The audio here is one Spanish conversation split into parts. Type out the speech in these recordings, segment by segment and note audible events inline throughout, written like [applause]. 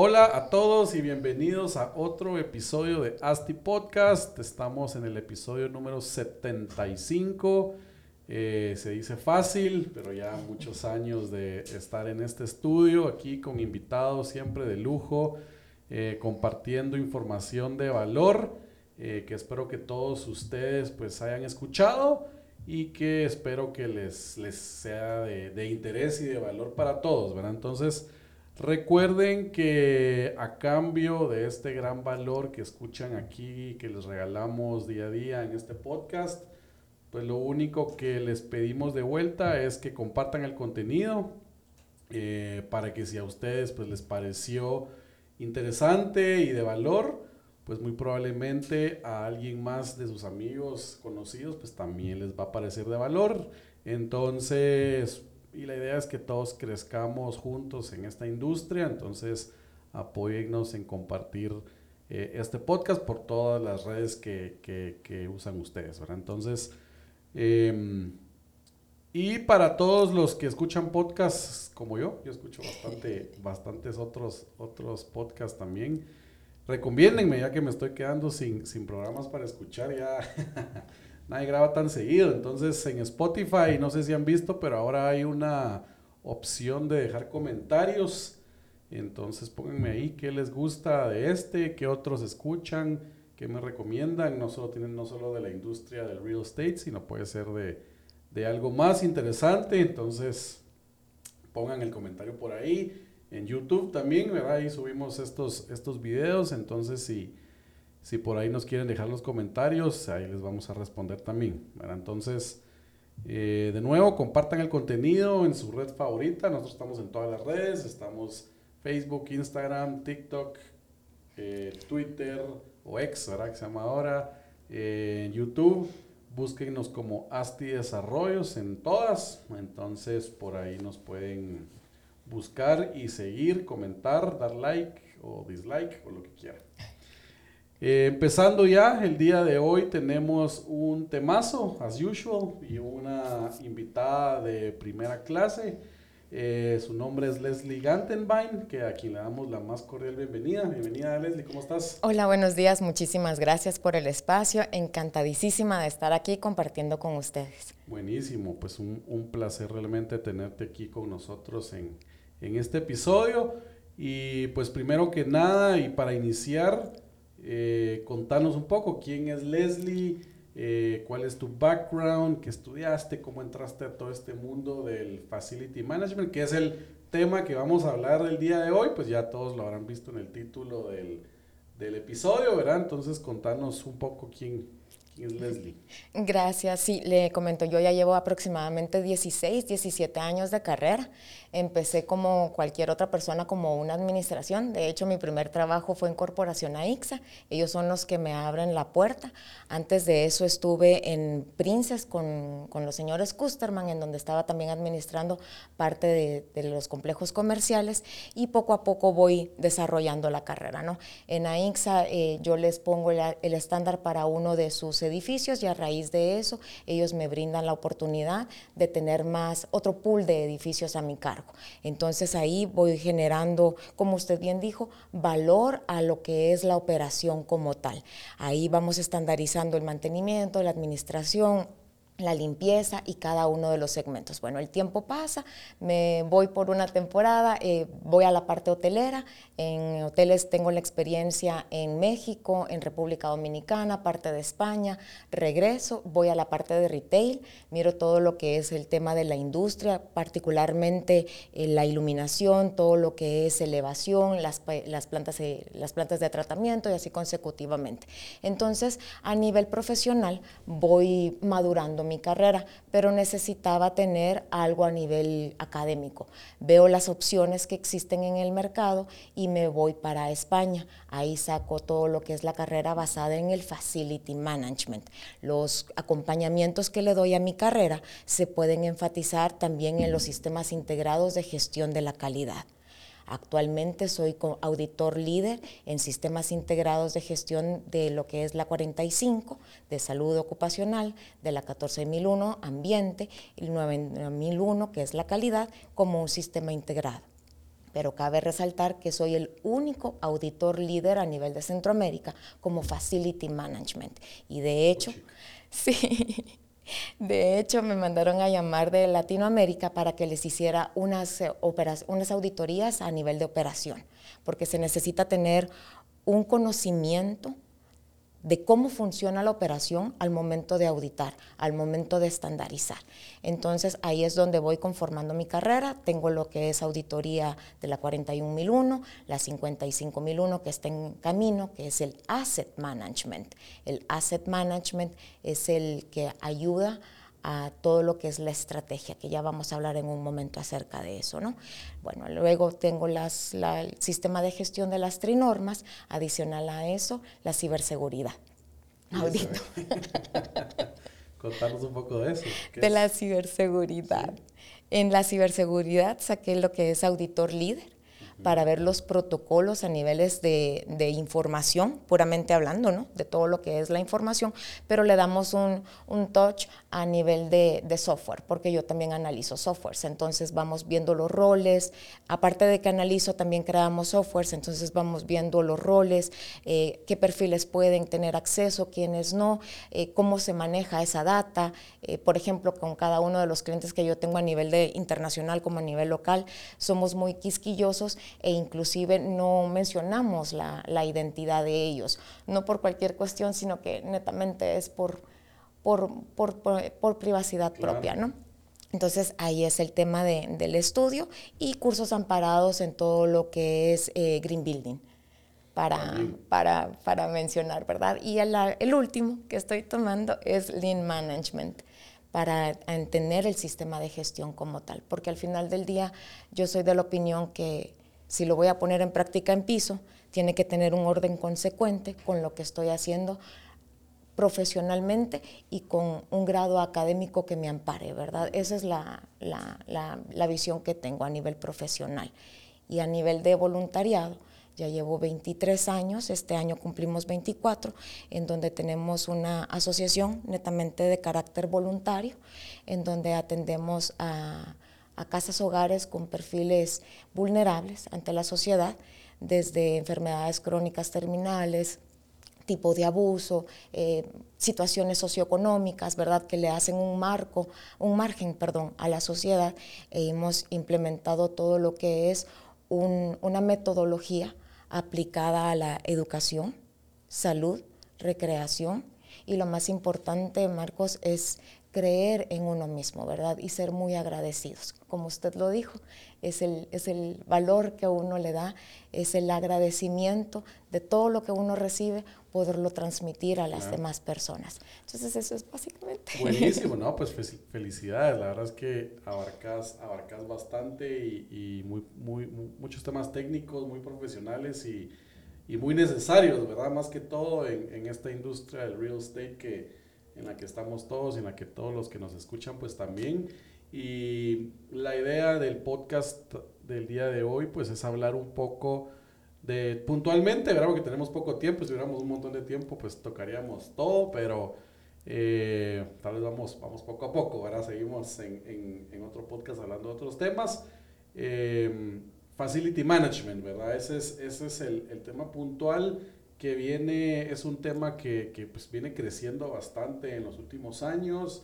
Hola a todos y bienvenidos a otro episodio de Asti Podcast. Estamos en el episodio número 75. Eh, se dice fácil, pero ya muchos años de estar en este estudio, aquí con invitados siempre de lujo, eh, compartiendo información de valor, eh, que espero que todos ustedes pues hayan escuchado y que espero que les, les sea de, de interés y de valor para todos, ¿verdad? Entonces, Recuerden que a cambio de este gran valor que escuchan aquí, que les regalamos día a día en este podcast, pues lo único que les pedimos de vuelta es que compartan el contenido eh, para que si a ustedes pues les pareció interesante y de valor, pues muy probablemente a alguien más de sus amigos conocidos pues también les va a parecer de valor. Entonces, y la idea es que todos crezcamos juntos en esta industria, entonces apóyennos en compartir eh, este podcast por todas las redes que, que, usan ustedes, ¿verdad? Entonces, em, y para todos los que escuchan podcasts como yo, yo escucho bastante, [laughs] bastantes otros, otros podcasts también, recomiéndenme ya que me estoy quedando sin, sin programas para escuchar, ya [laughs] nadie graba tan seguido. Entonces en Spotify, no sé si han visto, pero ahora hay una opción de dejar comentarios. Entonces pónganme ahí qué les gusta de este, qué otros escuchan, qué me recomiendan. No solo tienen, no solo de la industria del real estate, sino puede ser de, de algo más interesante. Entonces pongan el comentario por ahí. En YouTube también, ¿verdad? Ahí subimos estos, estos videos. Entonces si si por ahí nos quieren dejar los comentarios, ahí les vamos a responder también. Entonces, eh, de nuevo, compartan el contenido en su red favorita. Nosotros estamos en todas las redes. Estamos Facebook, Instagram, TikTok, eh, Twitter o X, ¿verdad? Que se llama ahora. Eh, YouTube, búsquenos como Asti Desarrollos en todas. Entonces, por ahí nos pueden buscar y seguir, comentar, dar like o dislike o lo que quieran. Eh, empezando ya, el día de hoy tenemos un temazo, as usual, y una invitada de primera clase. Eh, su nombre es Leslie Gantenbein, que a quien le damos la más cordial bienvenida. Bienvenida, Leslie, ¿cómo estás? Hola, buenos días, muchísimas gracias por el espacio. Encantadísima de estar aquí compartiendo con ustedes. Buenísimo, pues un, un placer realmente tenerte aquí con nosotros en, en este episodio. Y pues primero que nada, y para iniciar, eh, contanos un poco quién es Leslie, eh, cuál es tu background, qué estudiaste, cómo entraste a todo este mundo del facility management, que es el tema que vamos a hablar el día de hoy, pues ya todos lo habrán visto en el título del, del episodio, ¿verdad? Entonces contanos un poco quién, Leslie. Gracias, sí, le comento, yo ya llevo aproximadamente 16, 17 años de carrera. Empecé como cualquier otra persona, como una administración. De hecho, mi primer trabajo fue en Corporación AIXA. Ellos son los que me abren la puerta. Antes de eso estuve en Princes con, con los señores Kusterman, en donde estaba también administrando parte de, de, los complejos comerciales y poco a poco voy desarrollando la carrera. ¿no? En AIXA eh, yo les pongo el, el estándar para uno de sus edificios y a raíz de eso ellos me brindan la oportunidad de tener más otro pool de edificios a mi cargo. Entonces ahí voy generando, como usted bien dijo, valor a lo que es la operación como tal. Ahí vamos estandarizando el mantenimiento, la administración, la limpieza y cada uno de los segmentos. Bueno, el tiempo pasa, me voy por una temporada, eh, voy a la parte hotelera, en hoteles tengo la experiencia en México, en República Dominicana, parte de España, regreso, voy a la parte de retail, miro todo lo que es el tema de la industria, particularmente eh, la iluminación, todo lo que es elevación, las, las, plantas, eh, las plantas de tratamiento y así consecutivamente. Entonces, a nivel profesional voy madurando mi carrera, pero necesitaba tener algo a nivel académico. Veo las opciones que existen en el mercado y me voy para España. Ahí saco todo lo que es la carrera basada en el Facility Management. Los acompañamientos que le doy a mi carrera se pueden enfatizar también en los sistemas integrados de gestión de la calidad. Actualmente soy auditor líder en sistemas integrados de gestión de lo que es la 45 de salud ocupacional, de la 14001 ambiente, el 9001 que es la calidad como un sistema integrado. pero cabe resaltar que soy el único auditor líder a nivel de Centroamérica como Facility Management. Y de hecho, [laughs] sí, de hecho me mandaron a llamar de Latinoamérica para que les hiciera unas, eh, unas auditorías a nivel de operación, porque se necesita tener un conocimiento de cómo funciona la operación al momento de auditar, al momento de estandarizar. Entonces ahí es donde voy conformando mi carrera. Tengo lo que es auditoría de la 41001, la 55001 que está en camino, que es el asset management. El asset management es el que ayuda todo lo que es la estrategia, que ya vamos a hablar en un momento acerca de eso, ¿no? Bueno, luego tengo las, el sistema de gestión de las trinormas, adicional a eso, la ciberseguridad. Audito. [laughs] Contanos un poco de eso. De la ciberseguridad. En la ciberseguridad saqué lo que es auditor líder para ver los protocolos a niveles de, información, puramente hablando, ¿no? De todo lo que es la información, pero le damos un, touch a nivel de, software, porque yo también analizo softwares, entonces vamos viendo los roles, aparte de que analizo, también creamos softwares, entonces vamos viendo los roles, eh, qué perfiles pueden tener acceso, quiénes no, eh, cómo se maneja esa data, eh, por ejemplo, con cada uno de los clientes que yo tengo a nivel de internacional como a nivel local, somos muy quisquillosos e inclusive no mencionamos la, identidad de ellos, no por cualquier cuestión, sino que netamente es por, por, privacidad propia, ¿no? Entonces ahí es el tema del estudio y cursos amparados en todo lo que es eh, Green Building. Para, para, para, mencionar, ¿verdad? Y el, el, último que estoy tomando es Lean Management para entender el sistema de gestión como tal, porque al final del día yo soy de la opinión que si lo voy a poner en práctica en piso, tiene que tener un orden consecuente con lo que estoy haciendo profesionalmente y con un grado académico que me ampare, ¿verdad? Esa es la, la, visión que tengo a nivel profesional. Y a nivel de voluntariado, ya llevo 23 años, este año cumplimos 24, en donde tenemos una asociación netamente de carácter voluntario, en donde atendemos a a casas hogares con perfiles vulnerables ante la sociedad, desde enfermedades crónicas terminales, tipo de abuso, eh, situaciones socioeconómicas, ¿verdad? Que le hacen un marco, un margen, perdón, a la sociedad. E hemos implementado todo lo que es una metodología aplicada a la educación, salud, recreación y lo más importante, Marcos, es creer en uno mismo, ¿verdad? Y ser muy agradecidos. Como usted lo dijo, es el, es el valor que uno le da, es el agradecimiento de todo lo que uno recibe, poderlo transmitir a las demás personas. Entonces eso es básicamente. Buenísimo, [laughs] ¿no? Pues felicidades, la verdad es que abarcas, abarcas bastante y, muy, muy, muchos temas técnicos, muy profesionales y, muy necesarios, ¿verdad? Más que todo en, en esta industria del real estate que en la que estamos todos y en la que todos los que nos escuchan pues también. Y la idea del podcast del día de hoy pues es hablar un poco de puntualmente, ¿verdad? Porque tenemos poco tiempo, si tuviéramos un montón de tiempo pues tocaríamos todo, pero eh, tal vez vamos, vamos poco a poco, ¿verdad? Seguimos en, en, otro podcast hablando de otros temas. Eh, facility Management, ¿verdad? Ese es, ese es el, el tema puntual que viene, es un tema que, que pues viene creciendo bastante en los últimos años.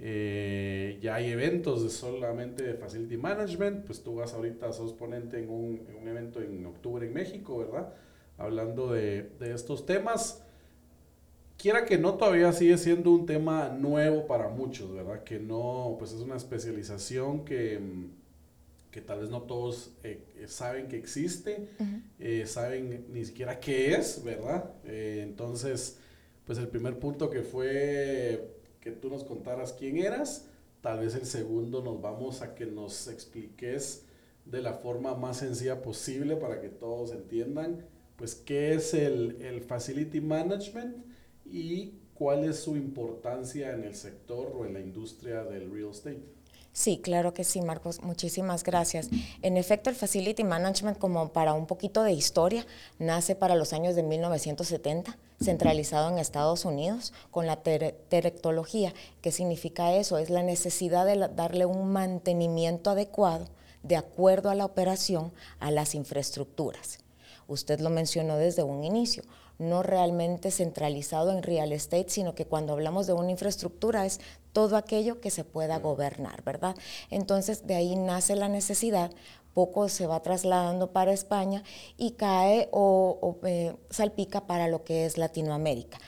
Eh, ya hay eventos de solamente de Facility Management, pues tú vas ahorita, sos ponente en un, en un evento en octubre en México, ¿verdad? Hablando de, de, estos temas. Quiera que no, todavía sigue siendo un tema nuevo para muchos, ¿verdad? Que no, pues es una especialización que que tal vez no todos eh, eh, saben que existe, eh, saben ni siquiera qué es, ¿verdad? entonces, pues el primer punto que fue que tú nos contaras quién eras, tal vez el segundo nos vamos a que nos expliques de la forma más sencilla posible para que todos entiendan, pues qué es el, el Facility Management y cuál es su importancia en el sector o en la industria del real estate. Sí, claro que sí, Marcos. Muchísimas gracias. En efecto, el Facility Management, como para un poquito de historia, nace para los años de 1970, centralizado en Estados Unidos, con la terectología. ¿Qué significa eso? Es la necesidad de darle un mantenimiento adecuado de acuerdo a la operación a las infraestructuras. Usted lo mencionó desde un inicio, no realmente centralizado en real estate, sino que cuando hablamos de una infraestructura es todo aquello que se pueda gobernar, ¿verdad? Entonces de ahí nace la necesidad poco se va trasladando para España y cae o, eh, salpica para lo que es Latinoamérica.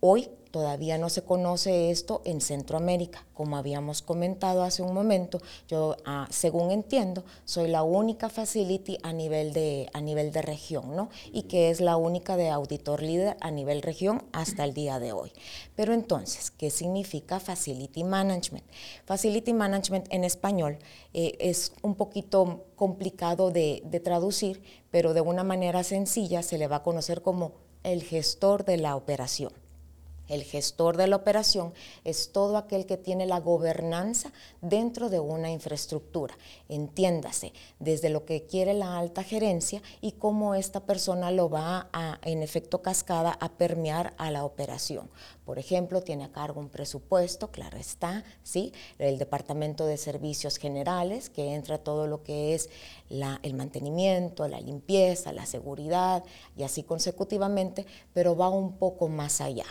Hoy todavía no se conoce esto en Centroamérica. Como habíamos comentado hace un momento, yo, ah, según entiendo, soy la única facility a nivel de, a nivel de región, ¿no? Y que es la única de auditor líder a nivel región hasta el día de hoy. Pero entonces, ¿qué significa facility management? Facility management en español eh, es un poquito complicado de, de traducir, pero de una manera sencilla se le va a conocer como el gestor de la operación. El gestor de la operación es todo aquel que tiene la gobernanza dentro de una infraestructura. Entiéndase, desde lo que quiere la alta gerencia y cómo esta persona lo va a, en efecto cascada, a permear a la operación. Por ejemplo, tiene a cargo un presupuesto, claro está, ¿sí? El Departamento de Servicios Generales, que entra todo lo que es el mantenimiento, la limpieza, la seguridad y así consecutivamente, pero va un poco más allá.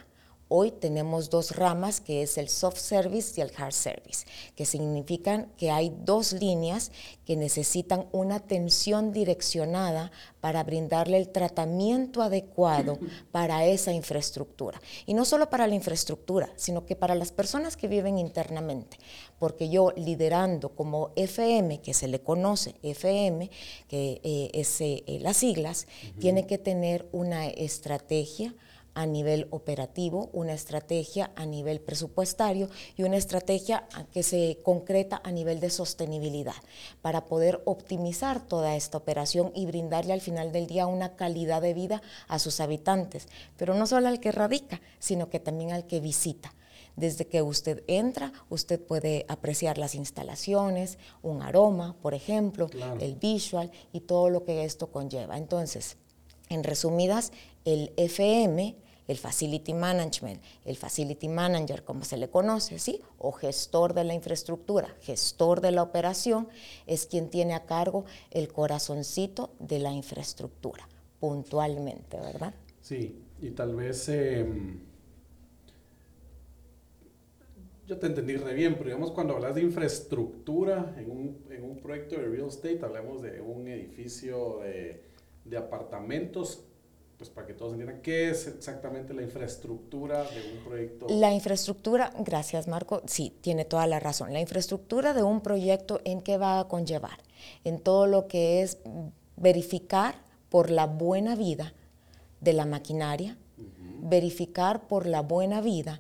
Hoy tenemos dos ramas, que es el soft service y el hard service, que significan que hay dos líneas que necesitan una atención direccionada para brindarle el tratamiento adecuado para esa infraestructura. Y no solo para la infraestructura, sino que para las personas que viven internamente. Porque yo liderando como FM, que se le conoce FM, que eh, es eh, las siglas, tiene que tener una estrategia, a nivel operativo, una estrategia a nivel presupuestario y una estrategia que se concreta a nivel de sostenibilidad para poder optimizar toda esta operación y brindarle al final del día una calidad de vida a sus habitantes, pero no solo al que radica, sino que también al que visita. Desde que usted entra, usted puede apreciar las instalaciones, un aroma, por ejemplo, el visual y todo lo que esto conlleva. Entonces, en resumidas, el FM el facility management, el facility manager, como se le conoce, ¿sí? O gestor de la infraestructura, gestor de la operación, es quien tiene a cargo el corazoncito de la infraestructura, puntualmente, ¿verdad? Sí, y tal vez... Em, yo te entendí re bien, pero digamos cuando hablas de infraestructura en un, en un proyecto de real estate, hablamos de un edificio de, de apartamentos pues para que todos entiendan, ¿qué es exactamente la infraestructura de un proyecto? La infraestructura, gracias Marco, sí, tiene toda la razón. La infraestructura de un proyecto, ¿en qué va a conllevar? En todo lo que es verificar por la buena vida de la maquinaria, verificar por la buena vida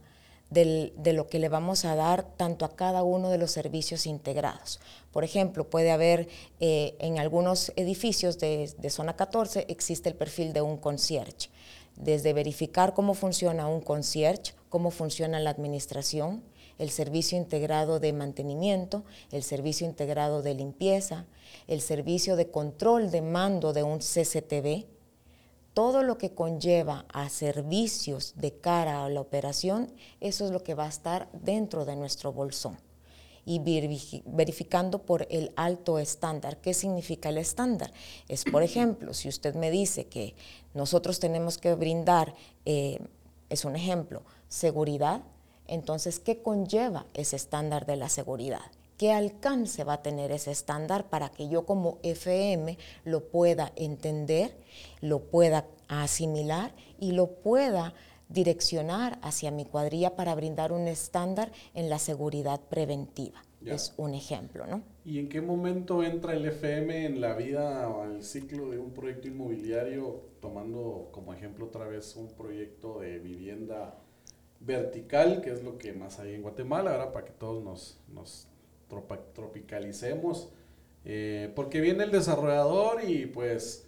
de lo que le vamos a dar tanto a cada uno de los servicios integrados. Por ejemplo, puede haber eh, en algunos edificios de, zona 14 existe el perfil de un concierge, desde verificar cómo funciona un concierge, cómo funciona la administración, el servicio integrado de mantenimiento, el servicio integrado de limpieza, el servicio de control de mando de un CCTV, todo lo que conlleva a servicios de cara a la operación, eso es lo que va a estar dentro de nuestro bolsón. Y verificando por el alto estándar. ¿Qué significa el estándar? Es, por ejemplo, si usted me dice que nosotros tenemos que brindar, eh, es un ejemplo, seguridad, entonces, ¿qué conlleva ese estándar de la seguridad? ¿Qué alcance va a tener ese estándar para que yo como FM lo pueda entender, lo pueda asimilar y lo pueda direccionar hacia mi cuadrilla para brindar un estándar en la seguridad preventiva? Es un ejemplo, ¿no? ¿Y en qué momento entra el FM en la vida o en el ciclo de un proyecto inmobiliario, tomando como ejemplo otra vez un proyecto de vivienda vertical, que es lo que más hay en Guatemala, ahora para que todos nos, nos tropicalicemos, eh, porque viene el desarrollador y pues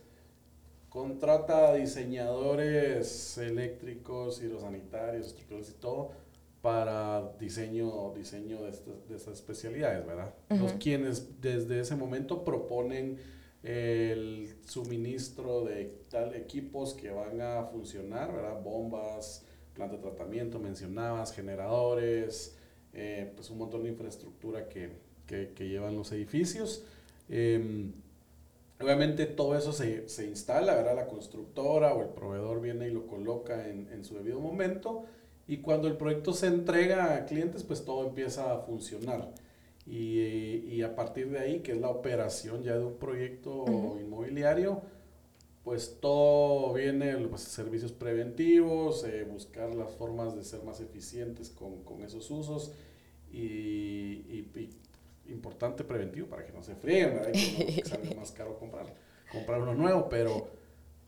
contrata diseñadores eléctricos, hidrosanitarios, estructurales y todo para diseño, diseño de, estas, especialidades, ¿verdad? Los quienes desde ese momento proponen el suministro de tal equipos que van a funcionar, ¿verdad? Bombas, planta de tratamiento, mencionabas, generadores, eh, pues un montón de infraestructura que, que, llevan los edificios. Em, obviamente todo eso se, se, instala, ¿verdad? La constructora o el proveedor viene y lo coloca en, en su debido momento y cuando el proyecto se entrega a clientes, pues todo empieza a funcionar. Y, y a partir de ahí, que es la operación ya de un proyecto inmobiliario, pues todo viene, pues, servicios preventivos, eh, buscar las formas de ser más eficientes con, con esos usos y, y, importante preventivo para que no se fríen, ¿verdad? que no salga [laughs] más caro comprar, comprar uno nuevo, pero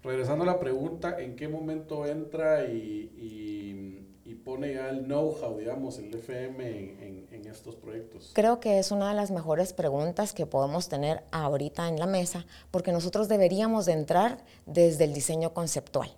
regresando a la pregunta, ¿en qué momento entra y, y pone ya el know-how, digamos, el FM en, en, estos proyectos? Creo que es una de las mejores preguntas que podemos tener ahorita en la mesa, porque nosotros deberíamos de entrar desde el diseño conceptual.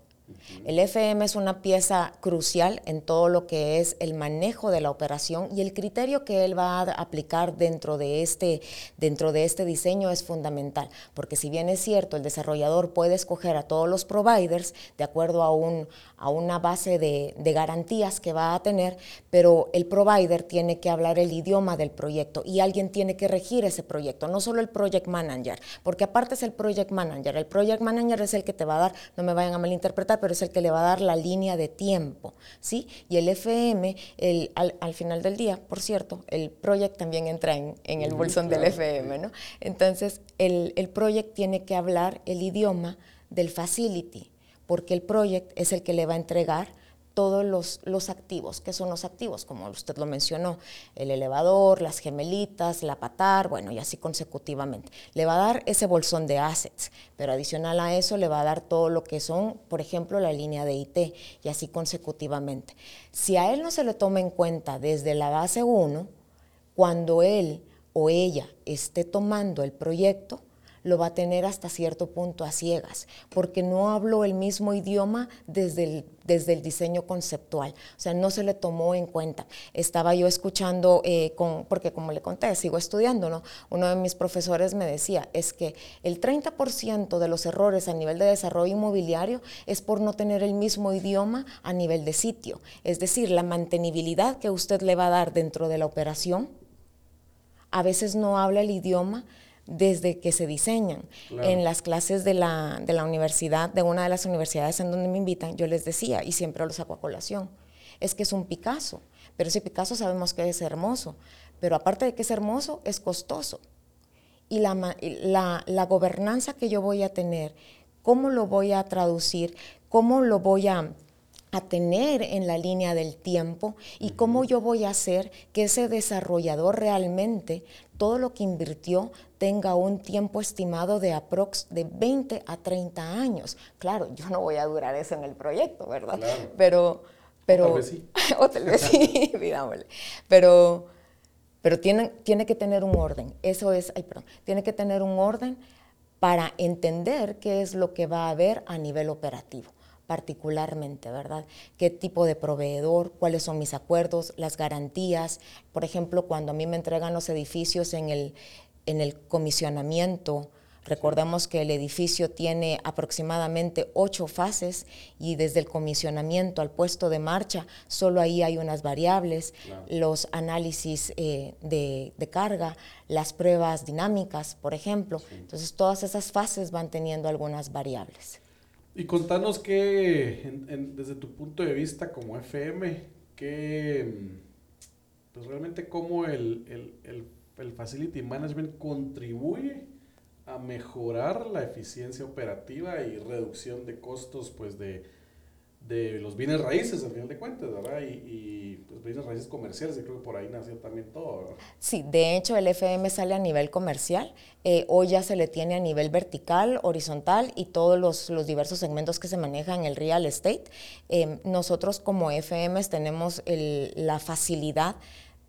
El FM es una pieza crucial en todo lo que es el manejo de la operación y el criterio que él va a aplicar dentro de este, dentro de este diseño es fundamental, porque si bien es cierto, el desarrollador puede escoger a todos los providers de acuerdo a, un, a una base de, de garantías que va a tener, pero el provider tiene que hablar el idioma del proyecto y alguien tiene que regir ese proyecto, no solo el project manager, porque aparte es el project manager, el project manager es el que te va a dar, no me vayan a malinterpretar, pero es el que le va a dar la línea de tiempo, ¿sí? Y el FM, el, al, final del día, por cierto, el project también entra en, el bolsón del FM, ¿no? Entonces, el, el project tiene que hablar el idioma del facility, porque el project es el que le va a entregar todos los, los, activos. ¿Qué son los activos? Como usted lo mencionó, el elevador, las gemelitas, la patar, bueno, y así consecutivamente. Le va a dar ese bolsón de assets, pero adicional a eso le va a dar todo lo que son, por ejemplo, la línea de IT, y así consecutivamente. Si a él no se le toma en cuenta desde la base 1, cuando él o ella esté tomando el proyecto, lo va a tener hasta cierto punto a ciegas, porque no habló el mismo idioma desde el, desde el diseño conceptual, o sea, no se le tomó en cuenta. Estaba yo escuchando, eh, con, porque como le conté, sigo estudiando, ¿no? Uno de mis profesores me decía, es que el 30% de los errores a nivel de desarrollo inmobiliario es por no tener el mismo idioma a nivel de sitio, es decir, la mantenibilidad que usted le va a dar dentro de la operación, a veces no habla el idioma desde que se diseñan. En las clases de la, de la universidad, de una de las universidades en donde me invitan, yo les decía, y siempre lo saco a colación, es que es un Picasso, pero ese Picasso sabemos que es hermoso, pero aparte de que es hermoso, es costoso. Y la, la, la gobernanza que yo voy a tener, cómo lo voy a traducir, cómo lo voy a a tener en la línea del tiempo y cómo yo voy a hacer que ese desarrollador realmente todo lo que invirtió tenga un tiempo estimado de aprox de 20 a 30 años. Claro, yo no voy a durar eso en el proyecto, ¿verdad? Pero pero [laughs] o tal vez sí. o tal vez sí, Pero pero tiene, tiene que tener un orden. Eso es, ay, perdón, tiene que tener un orden para entender qué es lo que va a haber a nivel operativo particularmente, ¿verdad? ¿Qué tipo de proveedor? ¿Cuáles son mis acuerdos? Las garantías. Por ejemplo, cuando a mí me entregan los edificios en el, en el comisionamiento, Recordemos que el edificio tiene aproximadamente ocho fases y desde el comisionamiento al puesto de marcha, solo ahí hay unas variables, los análisis eh, de, carga, las pruebas dinámicas, por ejemplo. Entonces, todas esas fases van teniendo algunas variables. Y contanos que, desde tu punto de vista como FM, que, pues realmente cómo el, el, el, Facility Management contribuye a mejorar la eficiencia operativa y reducción de costos, pues de, de los bienes raíces, al final de cuentas, ¿verdad? Y, y pues, bienes raíces comerciales, y creo que por ahí nació también todo, ¿verdad? Sí, de hecho el FM sale a nivel comercial, eh, hoy ya se le tiene a nivel vertical, horizontal y todos los, los diversos segmentos que se manejan en el real estate. Eh, nosotros como FMs tenemos el, la facilidad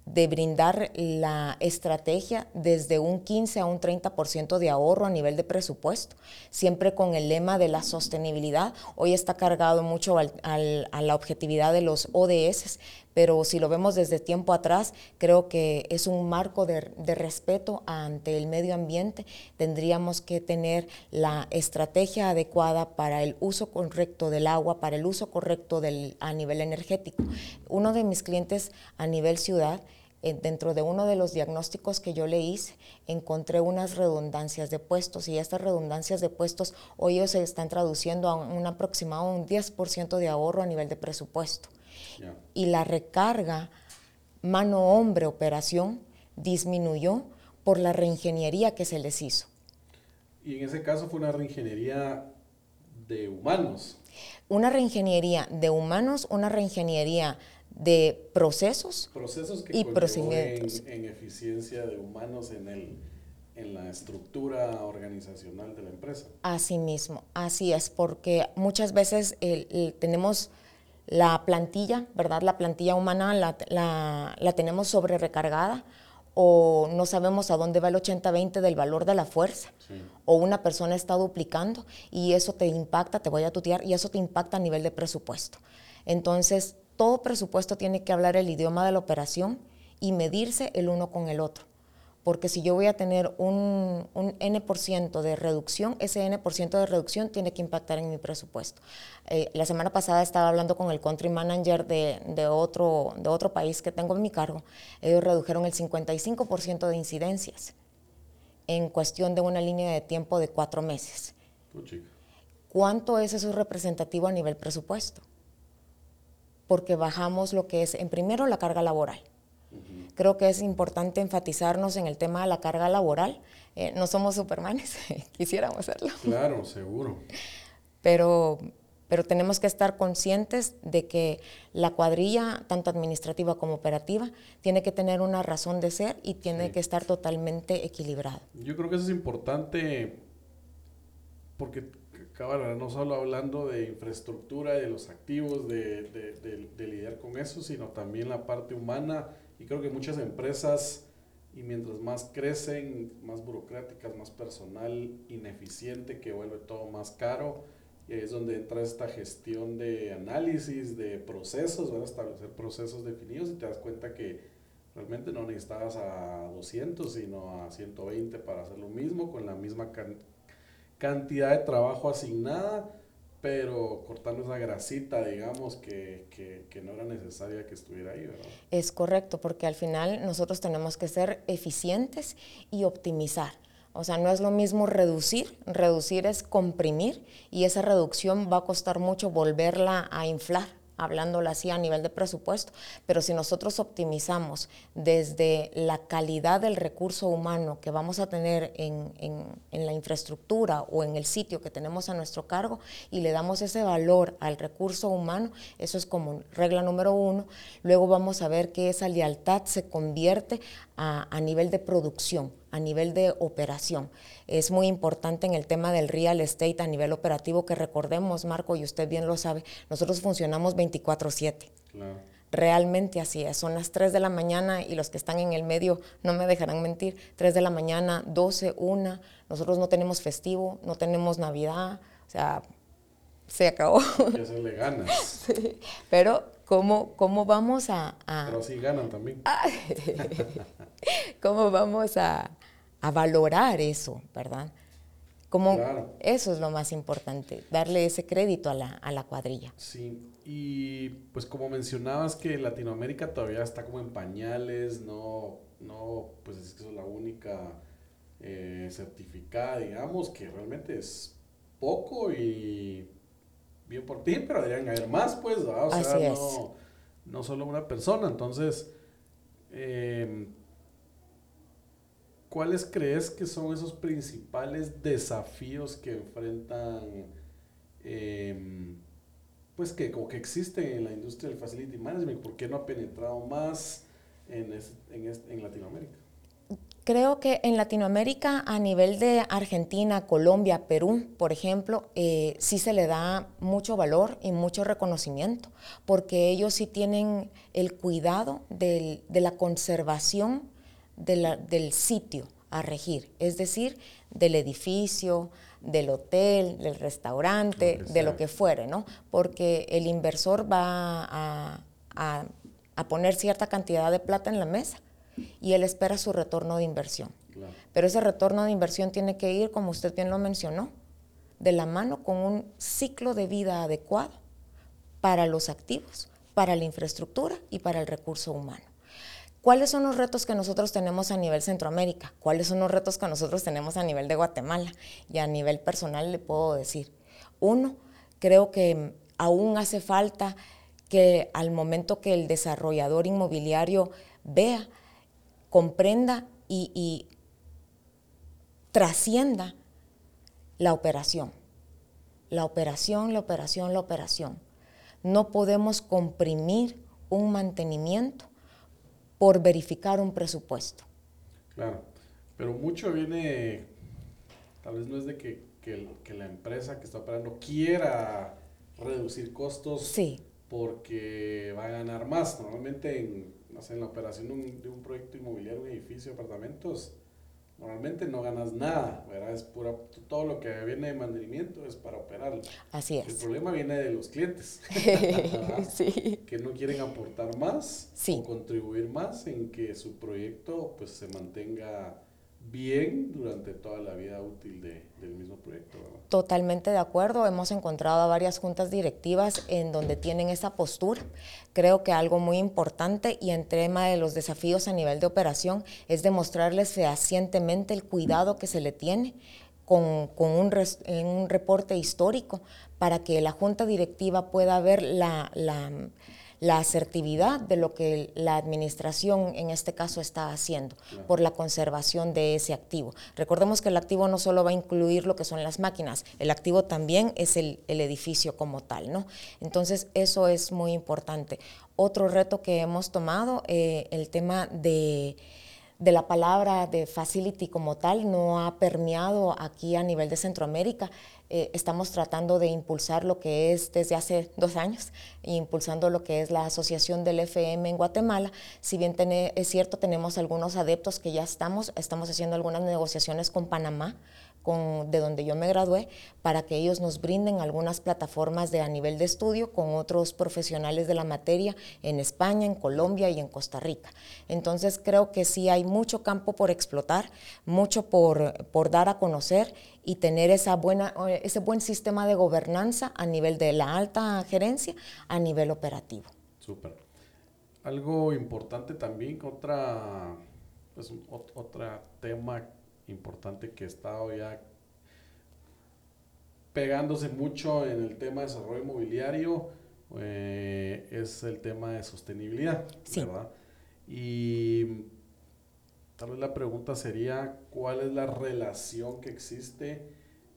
de brindar la estrategia desde un 15 a un 30% de ahorro a nivel de presupuesto, siempre con el lema de la sostenibilidad. Hoy está cargado mucho al, a la objetividad de los ODS, pero si lo vemos desde tiempo atrás, creo que es un marco de, respeto ante el medio ambiente. Tendríamos que tener la estrategia adecuada para el uso correcto del agua, para el uso correcto a nivel energético. Uno de mis clientes a nivel ciudad, eh, dentro de uno de los diagnósticos que yo le hice, encontré unas redundancias de puestos y estas redundancias de puestos hoy se están traduciendo a un aproximado un 10% de ahorro a nivel de presupuesto. Y la recarga mano-hombre operación disminuyó por la reingeniería que se les hizo. Y en ese caso fue una reingeniería de humanos. Una reingeniería de humanos, una reingeniería de procesos, procesos que y procedimientos. En, eficiencia de humanos en, el, en la estructura organizacional de la empresa. Así mismo, así es, porque muchas veces tenemos la plantilla, ¿verdad? La plantilla humana la, la, la tenemos sobre recargada o no sabemos a dónde va el 80-20 del valor de la fuerza, o una persona está duplicando y eso te impacta, te voy a tutear, y eso te impacta a nivel de presupuesto. Entonces, todo presupuesto tiene que hablar el idioma de la operación y medirse el uno con el otro porque si yo voy a tener un, un N% de reducción, ese N% de reducción tiene que impactar en mi presupuesto. Eh, la semana pasada estaba hablando con el country manager de, de, otro, de otro país que tengo en mi cargo. Ellos redujeron el 55% de incidencias en cuestión de una línea de tiempo de cuatro meses. ¿Cuánto es eso representativo a nivel presupuesto? Porque bajamos lo que es, en primero, la carga laboral Creo que es importante enfatizarnos en el tema de la carga laboral. Eh, no somos supermanes, [laughs] quisiéramos serlo. Claro, seguro. Pero, pero tenemos que estar conscientes de que la cuadrilla, tanto administrativa como operativa, tiene que tener una razón de ser y tiene que estar totalmente equilibrado. Yo creo que eso es importante porque, cabal, no solo hablando de infraestructura, de los activos, de, de, de lidiar con eso, sino también la parte humana y creo que muchas empresas, y mientras más crecen, más burocráticas, más personal ineficiente, que vuelve todo más caro, y ahí es donde entra esta gestión de análisis, de procesos, van a establecer procesos definidos y te das cuenta que realmente no necesitabas a 200, sino a 120 para hacer lo mismo, con la misma cantidad de trabajo asignada pero cortando esa grasita, digamos, que, que, no era necesaria que estuviera ahí, ¿verdad? Es correcto, porque al final nosotros tenemos que ser eficientes y optimizar. O sea, no es lo mismo reducir, reducir es comprimir y esa reducción va a costar mucho volverla a inflar hablándolo así a nivel de presupuesto, pero si nosotros optimizamos desde la calidad del recurso humano que vamos a tener en, en, la infraestructura o en el sitio que tenemos a nuestro cargo y le damos ese valor al recurso humano, eso es como regla número uno, luego vamos a ver que esa lealtad se convierte a, a nivel de producción a nivel de operación. Es muy importante en el tema del real estate a nivel operativo que recordemos, Marco, y usted bien lo sabe, nosotros funcionamos 24/7. Realmente así es. Son las 3 de la mañana y los que están en el medio no me dejarán mentir. 3 de la mañana, 12, 1. Nosotros no tenemos festivo, no tenemos Navidad. O sea, se acabó. Que hacerle ganas. [laughs] Pero, ¿cómo, ¿cómo vamos a, a... Pero sí ganan también. [laughs] ¿Cómo vamos a, a valorar eso, ¿verdad? Como Eso es lo más importante, darle ese crédito a la, a la cuadrilla. Sí, y pues como mencionabas que Latinoamérica todavía está como en pañales, no, no pues es que es la única eh, certificada, digamos, que realmente es poco y bien por ti, pero deberían haber más, pues, o sea, no, no solo una persona, entonces... Eh, ¿cuáles crees que son esos principales desafíos que enfrentan, em, pues que como que existen en la industria del facility management? ¿Por qué no ha penetrado más en, en, Latinoamérica? Creo que en Latinoamérica, a nivel de Argentina, Colombia, Perú, por ejemplo, eh, sí se le da mucho valor y mucho reconocimiento, porque ellos sí tienen el cuidado de la conservación del sitio a regir, es decir, del edificio, del hotel, del restaurante, de lo que fuere, ¿no? Porque el inversor va a, a, poner cierta cantidad de plata en la mesa y él espera su retorno de inversión. Pero ese retorno de inversión tiene que ir, como usted bien lo mencionó, de la mano con un ciclo de vida adecuado para los activos, para la infraestructura y para el recurso humano. ¿Cuáles son los retos que nosotros tenemos a nivel Centroamérica? ¿Cuáles son los retos que nosotros tenemos a nivel de Guatemala? Y a nivel personal le puedo decir, uno, creo que aún hace falta que al momento que el desarrollador inmobiliario vea, comprenda y, trascienda la operación. La operación, la operación, la operación. No podemos comprimir un mantenimiento por verificar un presupuesto. Claro, pero mucho viene, tal vez no es de que, que, la empresa que está operando quiera reducir costos sí. porque va a ganar más. Normalmente en, no sé, en la operación de un, de un proyecto inmobiliario, un edificio, apartamentos, normalmente no ganas nada, ¿verdad? Es pura, todo lo que viene de mantenimiento es para operarlo. Así es. El problema viene de los clientes, [laughs] sí. que no quieren aportar más o contribuir más en que su proyecto pues se mantenga bien durante toda la vida útil del mismo proyecto. Totalmente de acuerdo. Hemos encontrado a varias juntas directivas en donde tienen esa postura. Creo que algo muy importante y en tema de los desafíos a nivel de operación es demostrarles fehacientemente el cuidado que se le tiene con, con un, un, reporte histórico para que la junta directiva pueda ver la, la la asertividad de lo que la administración en este caso está haciendo por la conservación de ese activo. Recordemos que el activo no solo va a incluir lo que son las máquinas, el activo también es el, edificio como tal, ¿no? Entonces eso es muy importante. Otro reto que hemos tomado, eh, el tema de de la palabra de facility como tal no ha permeado aquí a nivel de Centroamérica. Eh, estamos tratando de impulsar lo que es desde hace dos años, impulsando lo que es la asociación del FM en Guatemala. Si bien es cierto, tenemos algunos adeptos que ya estamos, estamos haciendo algunas negociaciones con Panamá de donde yo me gradué para que ellos nos brinden algunas plataformas de a nivel de estudio con otros profesionales de la materia en España, en Colombia y en Costa Rica. Entonces creo que sí hay mucho campo por explotar, mucho por, por dar a conocer y tener esa buena, ese buen sistema de gobernanza a nivel de la alta gerencia, a nivel operativo. Súper. Algo importante también, otra, pues, otro tema importante que está ya pegándose mucho en el tema de desarrollo inmobiliario eh, es el tema de sostenibilidad, ¿verdad? Y tal vez la pregunta sería, ¿cuál es la relación que existe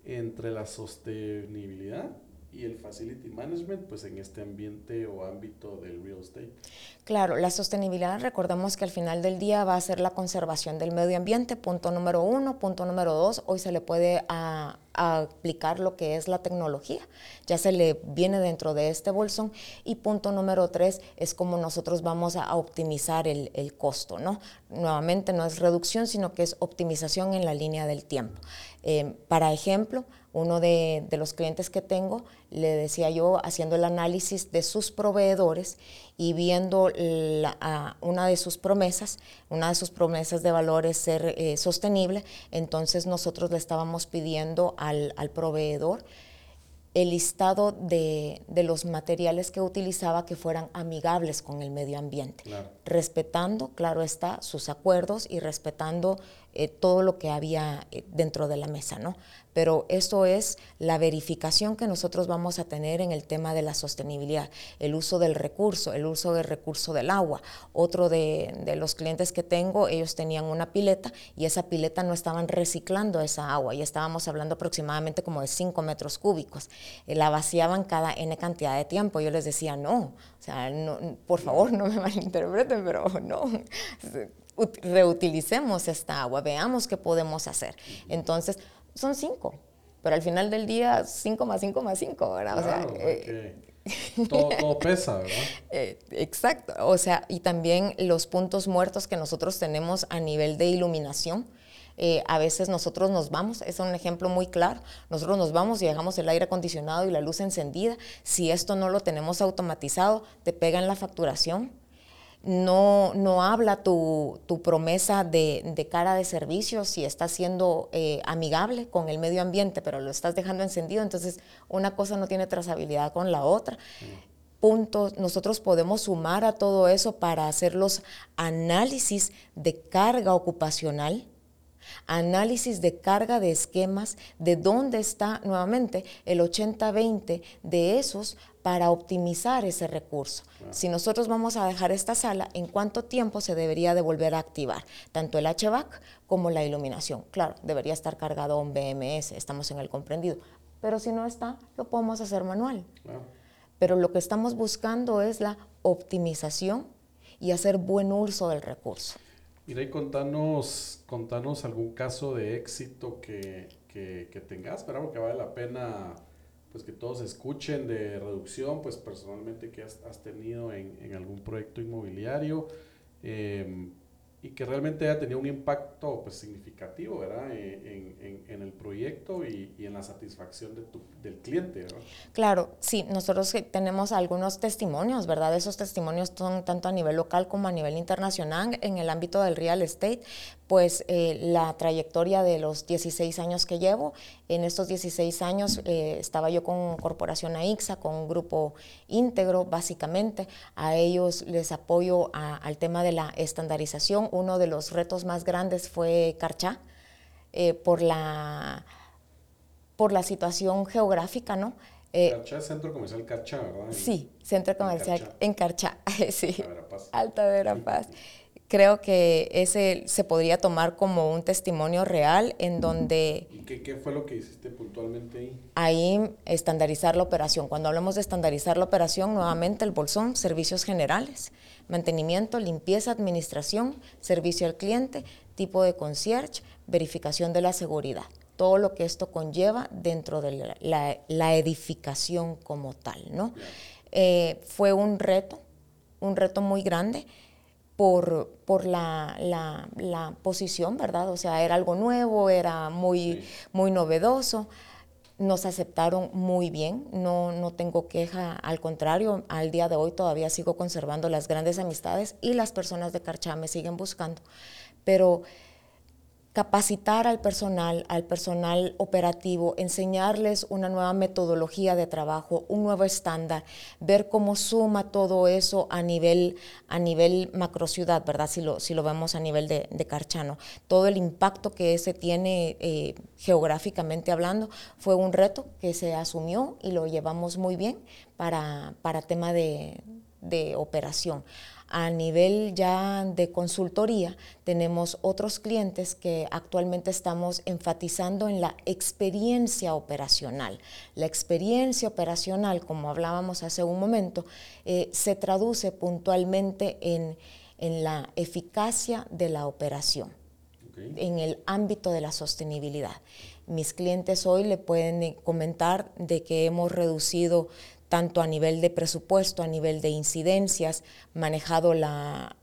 entre la sostenibilidad y el facility management, pues en este ambiente o ámbito del real estate. Claro, la sostenibilidad, recordemos que al final del día va a ser la conservación del medio ambiente, punto número uno, punto número dos, hoy se le puede aplicar lo que es la tecnología, ya se le viene dentro de este bolsón y punto número tres es cómo nosotros vamos a, optimizar el, el costo, ¿no? Nuevamente no es reducción, sino que es optimización en la línea del tiempo. Eh, para ejemplo, uno de, los clientes que tengo, le decía yo, haciendo el análisis de sus proveedores y viendo una de sus promesas, una de sus promesas de valor es ser eh, sostenible, entonces nosotros le estábamos pidiendo al, proveedor el listado de, los materiales que utilizaba que fueran amigables con el medio ambiente, respetando, claro está, sus acuerdos y respetando eh, todo lo que había eh, dentro de la mesa, ¿no? pero esto es la verificación que nosotros vamos a tener en el tema de la sostenibilidad, el uso del recurso, el uso del recurso del agua. Otro de, los clientes que tengo, ellos tenían una pileta y esa pileta no estaban reciclando esa agua y estábamos hablando aproximadamente como de 5 metros cúbicos. Eh, la vaciaban cada N cantidad de tiempo. Yo les decía, no, o sea, por favor, [laughs] no me malinterpreten, pero no reutilicemos esta agua, veamos qué podemos hacer. Entonces, son cinco. Pero al final del día, cinco más cinco más cinco, ¿verdad? o sea, eh, [laughs] todo, pesa, ¿verdad? Eh, exacto. O sea, y también los puntos muertos que nosotros tenemos a nivel de iluminación. Eh, a veces nosotros nos vamos, es un ejemplo muy claro, nosotros nos vamos y dejamos el aire acondicionado y la luz encendida. Si esto no lo tenemos automatizado, te pega en la facturación no, no habla tu, promesa de, cara de servicio si estás siendo eh, amigable con el medio ambiente, pero lo estás dejando encendido, entonces una cosa no tiene trazabilidad con la otra. puntos nosotros podemos sumar a todo eso para hacer los análisis de carga ocupacional, análisis de carga de esquemas, de dónde está nuevamente el 80-20 de esos para optimizar ese recurso. Si nosotros vamos a dejar esta sala, ¿en cuánto tiempo se debería de volver a activar? Tanto el HVAC como la iluminación. Claro, debería estar cargado un BMS, estamos en el comprendido. Pero si no está, lo podemos hacer manual. Pero lo que estamos buscando es la optimización y hacer buen uso del recurso. Mira, y contanos, contanos algún caso de éxito que, que, tengas, pero que vale la pena pues que todos escuchen de reducción, pues personalmente que has, tenido en, algún proyecto inmobiliario. Eh, y que realmente haya tenido un impacto pues, significativo ¿verdad? En, el proyecto y, y, en la satisfacción de tu, del cliente. ¿verdad? Claro, sí, nosotros tenemos algunos testimonios, ¿verdad? Esos testimonios son tanto a nivel local como a nivel internacional en el ámbito del real estate, pues eh, la trayectoria de los 16 años que llevo, en estos 16 años eh, estaba yo con Corporación AIXA, con un grupo íntegro básicamente, a ellos les apoyo al tema de la estandarización uno de los retos más grandes fue Carchá, eh, por, la, por la situación geográfica, ¿no? Carchá, Centro Comercial Carchá, ¿verdad? sí, Centro Comercial en Carchá, [laughs] sí. Alta Verapaz. Creo que ese se podría tomar como un testimonio real en donde... ¿Y qué, qué, fue lo que hiciste puntualmente ahí? Ahí estandarizar la operación. Cuando hablamos de estandarizar la operación, nuevamente el bolsón, servicios generales mantenimiento, limpieza, administración, servicio al cliente, tipo de concierge, verificación de la seguridad. Todo lo que esto conlleva dentro de la, edificación como tal, ¿no? Eh, fue un reto, un reto muy grande por, por la, la, posición, ¿verdad? O sea, era algo nuevo, era muy, muy novedoso nos aceptaron muy bien, no, no tengo queja, al contrario, al día de hoy todavía sigo conservando las grandes amistades y las personas de Carchá me siguen buscando. Pero capacitar al personal, al personal operativo, enseñarles una nueva metodología de trabajo, un nuevo estándar, ver cómo suma todo eso a nivel, a nivel macro ciudad, ¿verdad? Si lo, si lo vemos a nivel de, Carchano. Todo el impacto que ese tiene eh, geográficamente hablando fue un reto que se asumió y lo llevamos muy bien para, para tema de, de operación. A nivel ya de consultoría, tenemos otros clientes que actualmente estamos enfatizando en la experiencia operacional. La experiencia operacional, como hablábamos hace un momento, eh, se traduce puntualmente en, la eficacia de la operación, en el ámbito de la sostenibilidad. Mis clientes hoy le pueden comentar de que hemos reducido tanto a nivel de presupuesto, a nivel de incidencias, manejado la,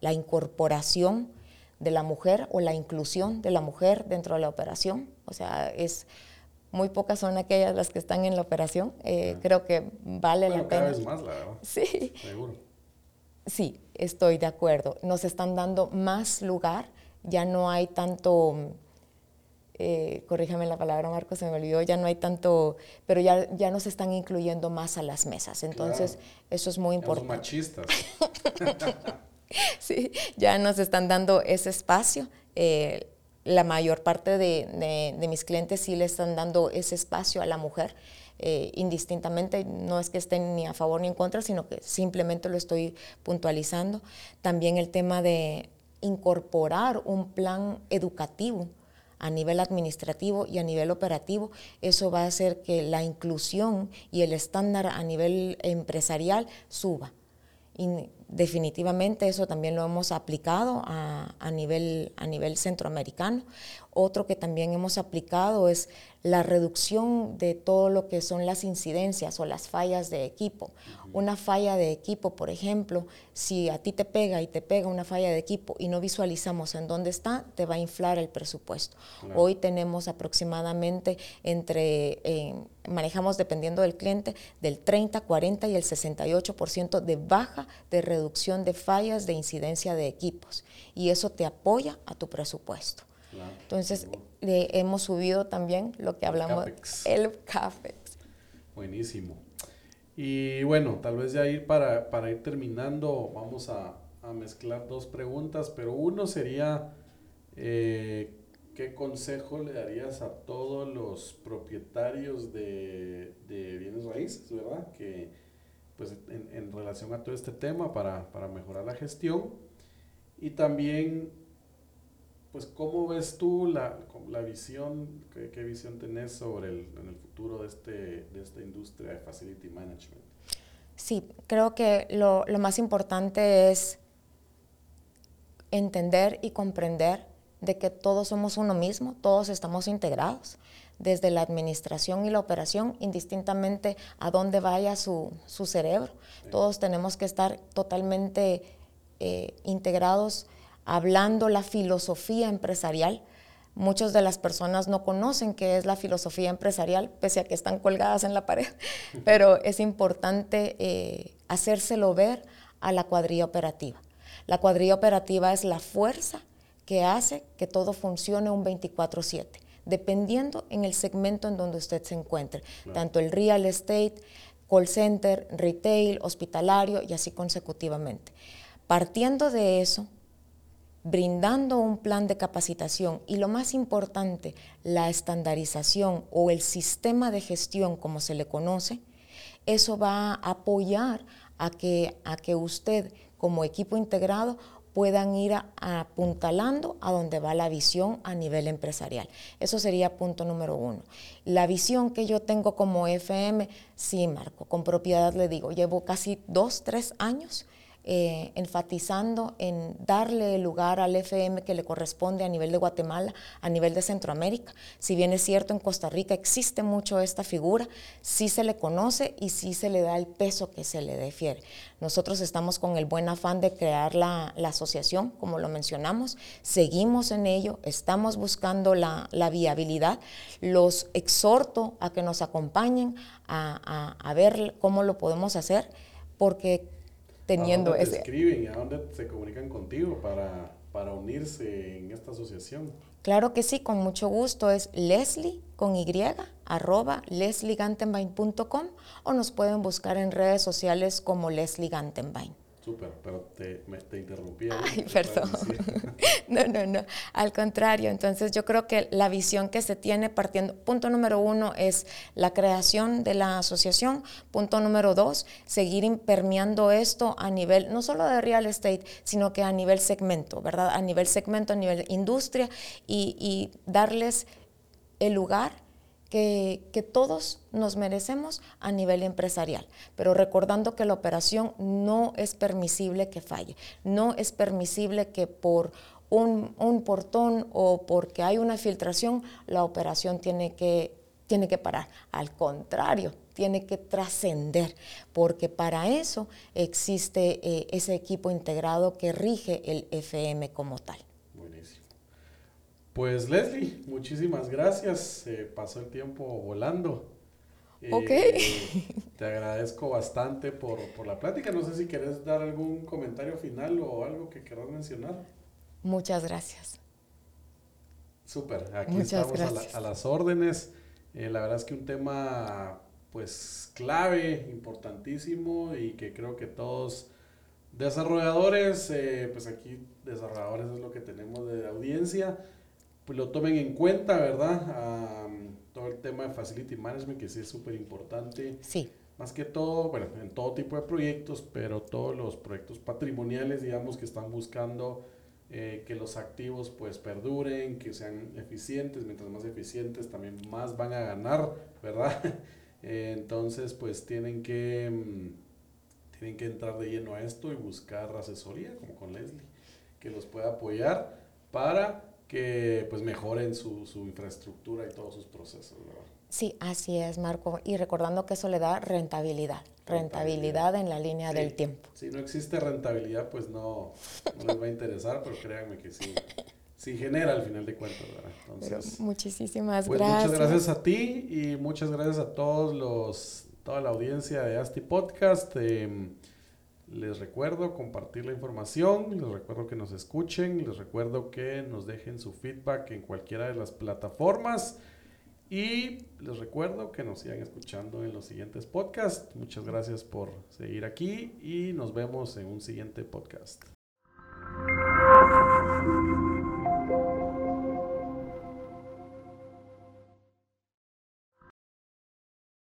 incorporación de la mujer o la inclusión de la mujer dentro de la operación. O sea, es muy pocas son aquellas las que están en la operación. Eh, creo que vale la pena. Cada vez más, la verdad. Sí. Seguro. Sí, estoy de acuerdo. Nos están dando más lugar, ya no hay tanto eh, corríjame la palabra Marco, se me olvidó, ya no hay tanto, pero ya, ya nos están incluyendo más a las mesas. Entonces, eso es muy importante. Los machistas. [laughs] sí, ya nos están dando ese espacio. Eh, la mayor parte de, de, mis clientes sí le están dando ese espacio a la mujer. Eh, indistintamente, no es que estén ni a favor ni en contra, sino que simplemente lo estoy puntualizando. También el tema de incorporar un plan educativo a nivel administrativo y a nivel operativo, eso va a hacer que la inclusión y el estándar a nivel empresarial suba. Definitivamente eso también lo hemos aplicado a, a, nivel, a nivel centroamericano. Otro que también hemos aplicado es la reducción de todo lo que son las incidencias o las fallas de equipo. Una falla de equipo, por ejemplo, si a ti te pega y te pega una falla de equipo y no visualizamos en dónde está, te va a inflar el presupuesto. Hoy tenemos aproximadamente entre, eh, manejamos dependiendo del cliente, del 30, 40 y el 68% de baja de reducción de fallas de incidencia de equipos. Y eso te apoya a tu presupuesto. Entonces, hemos subido también lo que hablamos, el CAPEX. El CAPEX. Buenísimo. Y bueno, tal vez ya ir para, para ir terminando, vamos a, a, mezclar dos preguntas, pero uno sería, eh, ¿qué consejo le darías a todos los propietarios de, de bienes raíces, verdad? Que pues en, en, relación a todo este tema para, para mejorar la gestión. Y también pues ¿cómo ves tú la, la visión, qué, visión tenés sobre el, en el futuro de, este, de esta industria de Facility Management? Sí, creo que lo, lo más importante es entender y comprender de que todos somos uno mismo, todos estamos integrados, desde la administración y la operación, indistintamente a dónde vaya su, su cerebro. Todos tenemos que estar totalmente eh, integrados hablando la filosofía empresarial. Muchas de las personas no conocen qué es la filosofía empresarial, pese a que están colgadas en la pared, [laughs] pero es importante eh, hacérselo ver a la cuadrilla operativa. La cuadrilla operativa es la fuerza que hace que todo funcione un 24/7, dependiendo en el segmento en donde usted se encuentre, claro. tanto el real estate, call center, retail, hospitalario y así consecutivamente. Partiendo de eso, brindando un plan de capacitación y lo más importante, la estandarización o el sistema de gestión como se le conoce, eso va a apoyar a que, a que usted como equipo integrado puedan ir apuntalando a donde va la visión a nivel empresarial. Eso sería punto número uno. La visión que yo tengo como FM, sí, Marco, con propiedad le digo, llevo casi dos, tres años eh, enfatizando en darle lugar al FM que le corresponde a nivel de Guatemala, a nivel de Centroamérica. Si bien es cierto, en Costa Rica existe mucho esta figura, sí se le conoce y sí se le da el peso que se le defiere. Nosotros estamos con el buen afán de crear la, asociación, como lo mencionamos, seguimos en ello, estamos buscando la, viabilidad, los exhorto a que nos acompañen a ver cómo lo podemos hacer, porque teniendo ¿A dónde ese... te escriben y a dónde se comunican contigo para, para unirse en esta asociación? Claro que sí, con mucho gusto. Es Leslie con Y, arroba lesliegantenbein.com o nos pueden buscar en redes sociales como Leslie Gantenbein. Súper, pero te, me, te interrumpí. Ay, perdón. [laughs] no, no, no. Al contrario, entonces yo creo que la visión que se tiene partiendo, punto número uno es la creación de la asociación. Punto número dos, seguir impermeando esto a nivel, no solo de real estate, sino que a nivel segmento, ¿verdad? A nivel segmento, a nivel industria y, y darles el lugar que, todos nos merecemos a nivel empresarial, pero recordando que la operación no es permisible que falle, no es permisible que por un, un portón o porque hay una filtración la operación tiene que, tiene que parar. Al contrario, tiene que trascender, porque para eso existe eh, ese equipo integrado que rige el FM como tal. Pues Leslie, muchísimas gracias. Pasó el tiempo volando. Ok. Eh, [laughs] te agradezco bastante por, por, la plática. No sé si querés dar algún comentario final o algo que quieras mencionar. Muchas gracias. Súper, aquí Muchas estamos a, la, a, las órdenes. Eh, la verdad es que un tema pues clave, importantísimo y que creo que todos desarrolladores, eh, pues aquí desarrolladores es lo que tenemos de audiencia pues lo tomen en cuenta, ¿verdad? Um, todo el tema de Facility Management, que sí es súper importante. Sí. Más que todo, bueno, en todo tipo de proyectos, pero todos los proyectos patrimoniales, digamos, que están buscando eh, que los activos pues perduren, que sean eficientes, mientras más eficientes también más van a ganar, ¿verdad? [laughs] eh, entonces, pues tienen que, um, tienen que entrar de lleno a esto y buscar asesoría, como con Leslie, que los pueda apoyar para que pues mejoren su, su infraestructura y todos sus procesos, ¿verdad? Sí, así es, Marco. Y recordando que eso le da rentabilidad, rentabilidad en la línea sí. del tiempo. Si no existe rentabilidad, pues no, no les va a interesar, pero créanme que sí, sí genera al final de cuentas, ¿verdad? Entonces, pero muchísimas pues gracias. Muchas gracias a ti y muchas gracias a todos los, toda la audiencia de Asti Podcast. Eh, les recuerdo compartir la información, les recuerdo que nos escuchen, les recuerdo que nos dejen su feedback en cualquiera de las plataformas Y les recuerdo que nos sigan escuchando en los siguientes podcasts. Muchas gracias por seguir aquí y nos vemos en un siguiente podcast.